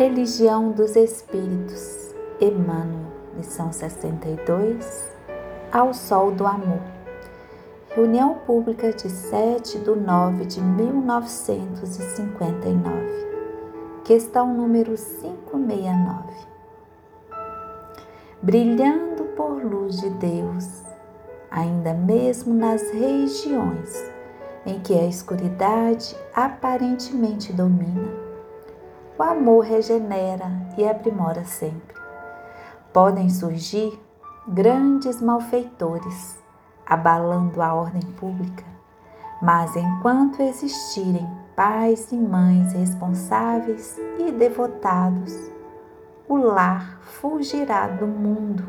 Religião dos Espíritos, Emmanuel, lição 62, Ao Sol do Amor. Reunião pública de 7 de 9 de 1959. Questão número 569. Brilhando por luz de Deus, ainda mesmo nas regiões em que a escuridade aparentemente domina, o amor regenera e aprimora sempre. Podem surgir grandes malfeitores, abalando a ordem pública, mas enquanto existirem pais e mães responsáveis e devotados, o lar fugirá do mundo,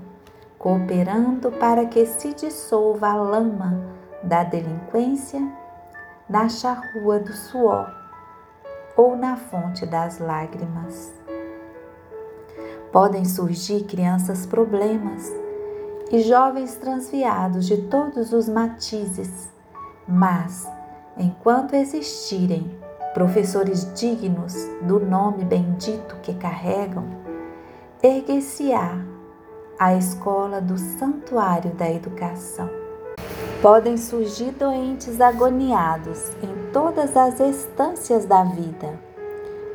cooperando para que se dissolva a lama da delinquência na charrua do suor ou na fonte das lágrimas. Podem surgir crianças problemas e jovens transviados de todos os matizes, mas enquanto existirem professores dignos do nome bendito que carregam, ergue-se-á a escola do santuário da educação. Podem surgir doentes agoniados em todas as estâncias da vida,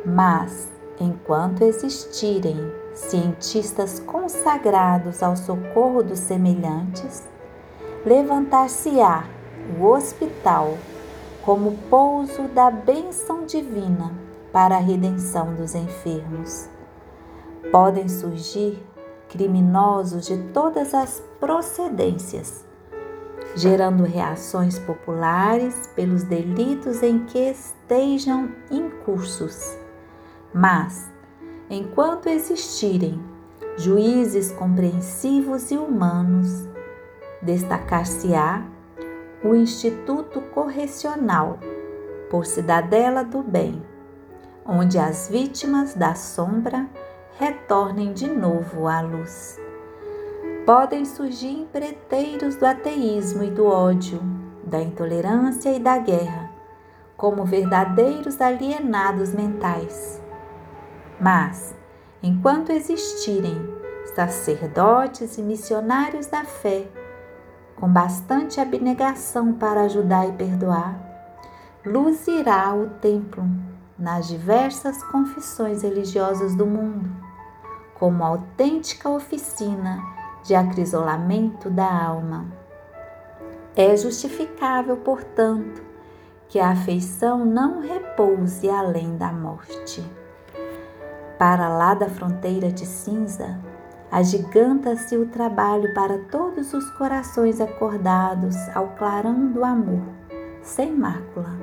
mas enquanto existirem cientistas consagrados ao socorro dos semelhantes, levantar-se-á o hospital como pouso da bênção divina para a redenção dos enfermos. Podem surgir criminosos de todas as procedências gerando reações populares pelos delitos em que estejam incursos. Mas, enquanto existirem juízes compreensivos e humanos, destacar-se-á o Instituto Correcional por Cidadela do Bem, onde as vítimas da sombra retornem de novo à luz podem surgir empreiteiros do ateísmo e do ódio, da intolerância e da guerra, como verdadeiros alienados mentais. Mas, enquanto existirem sacerdotes e missionários da fé, com bastante abnegação para ajudar e perdoar, luzirá o templo nas diversas confissões religiosas do mundo, como autêntica oficina de acrisolamento da alma. É justificável, portanto, que a afeição não repouse além da morte. Para lá da fronteira de cinza, agiganta-se o trabalho para todos os corações acordados ao clarão do amor, sem mácula.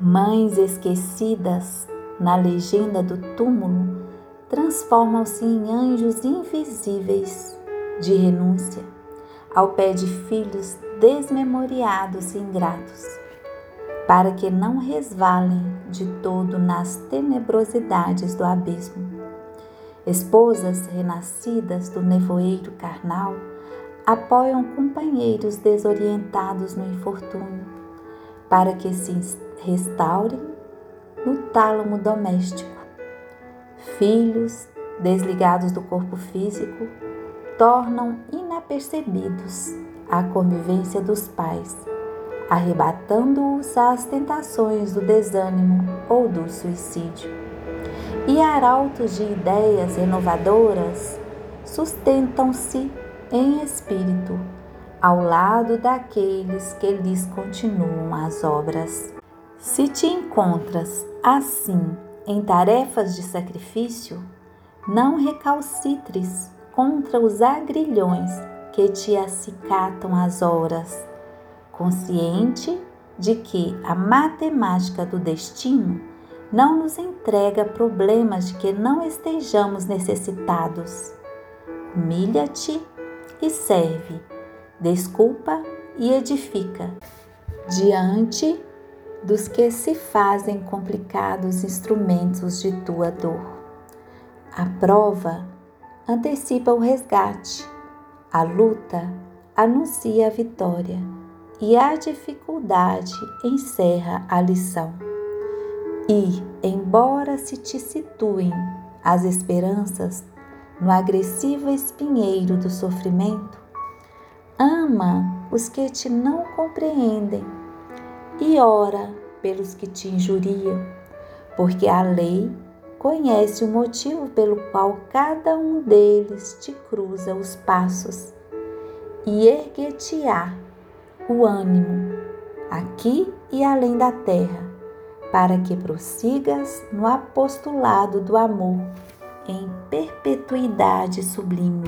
Mães esquecidas na legenda do túmulo transformam-se em anjos invisíveis de renúncia ao pé de filhos desmemoriados e ingratos, para que não resvalem de todo nas tenebrosidades do abismo. Esposas renascidas do nevoeiro carnal apoiam companheiros desorientados no infortúnio, para que se restaurem no tálamo doméstico. Filhos desligados do corpo físico tornam inapercebidos a convivência dos pais, arrebatando-os às tentações do desânimo ou do suicídio. E arautos de ideias renovadoras sustentam-se em espírito ao lado daqueles que lhes continuam as obras. Se te encontras assim em tarefas de sacrifício, não recalcitres contra os agrilhões que te acicatam as horas, consciente de que a matemática do destino não nos entrega problemas de que não estejamos necessitados. Humilha-te e serve, desculpa e edifica, diante dos que se fazem complicados instrumentos de tua dor. A prova antecipa o resgate, a luta anuncia a vitória e a dificuldade encerra a lição. E, embora se te situem as esperanças no agressivo espinheiro do sofrimento, ama os que te não compreendem e ora pelos que te injuriam, porque a lei conhece o motivo pelo qual cada um deles te cruza os passos e ergue-te-á o ânimo, aqui e além da terra, para que prossigas no apostolado do amor em perpetuidade sublime.